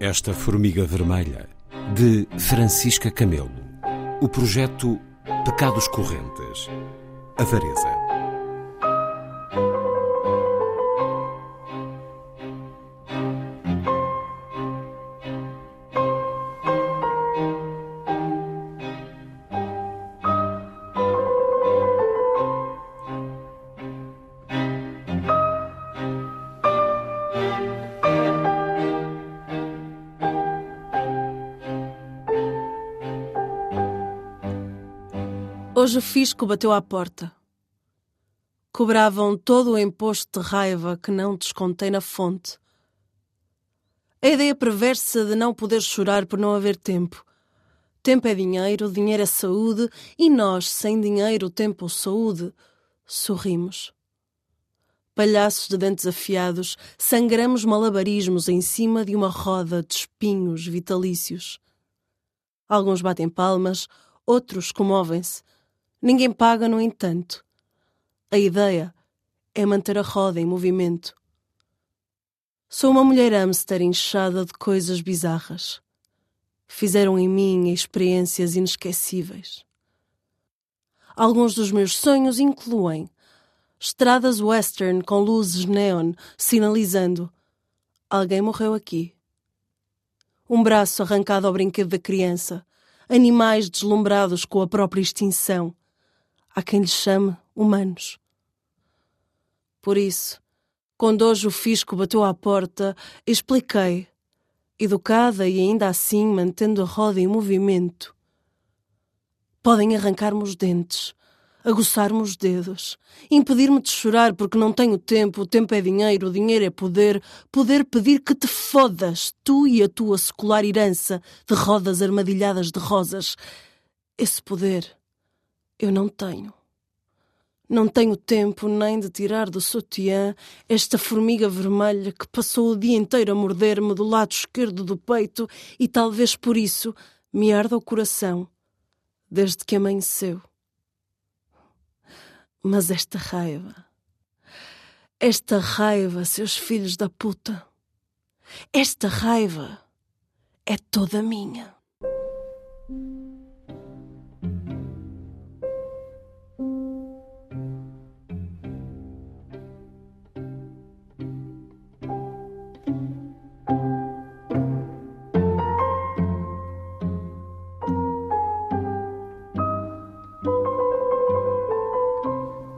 Esta Formiga Vermelha, de Francisca Camelo. O projeto Pecados Correntes. Avareza. Hoje o fisco bateu à porta. Cobravam todo o imposto de raiva que não descontei na fonte. A ideia perversa de não poder chorar por não haver tempo. Tempo é dinheiro, dinheiro é saúde, e nós, sem dinheiro, tempo ou saúde, sorrimos. Palhaços de dentes afiados, sangramos malabarismos em cima de uma roda de espinhos vitalícios. Alguns batem palmas, outros comovem-se Ninguém paga, no entanto. A ideia é manter a roda em movimento. Sou uma mulher hamster inchada de coisas bizarras. Fizeram em mim experiências inesquecíveis. Alguns dos meus sonhos incluem estradas western com luzes neon sinalizando alguém morreu aqui. Um braço arrancado ao brinquedo da criança, animais deslumbrados com a própria extinção Há quem lhe chame humanos. Por isso, quando hoje o fisco bateu à porta, expliquei, educada e ainda assim mantendo a roda em movimento. Podem arrancar-me os dentes, aguçar-me os dedos, impedir-me de chorar porque não tenho tempo, o tempo é dinheiro, o dinheiro é poder, poder pedir que te fodas, tu e a tua secular herança de rodas armadilhadas de rosas. Esse poder eu não tenho. Não tenho tempo nem de tirar do sutiã esta formiga vermelha que passou o dia inteiro a morder-me do lado esquerdo do peito e talvez por isso me arda o coração desde que amanheceu. Mas esta raiva, esta raiva, seus filhos da puta, esta raiva é toda minha.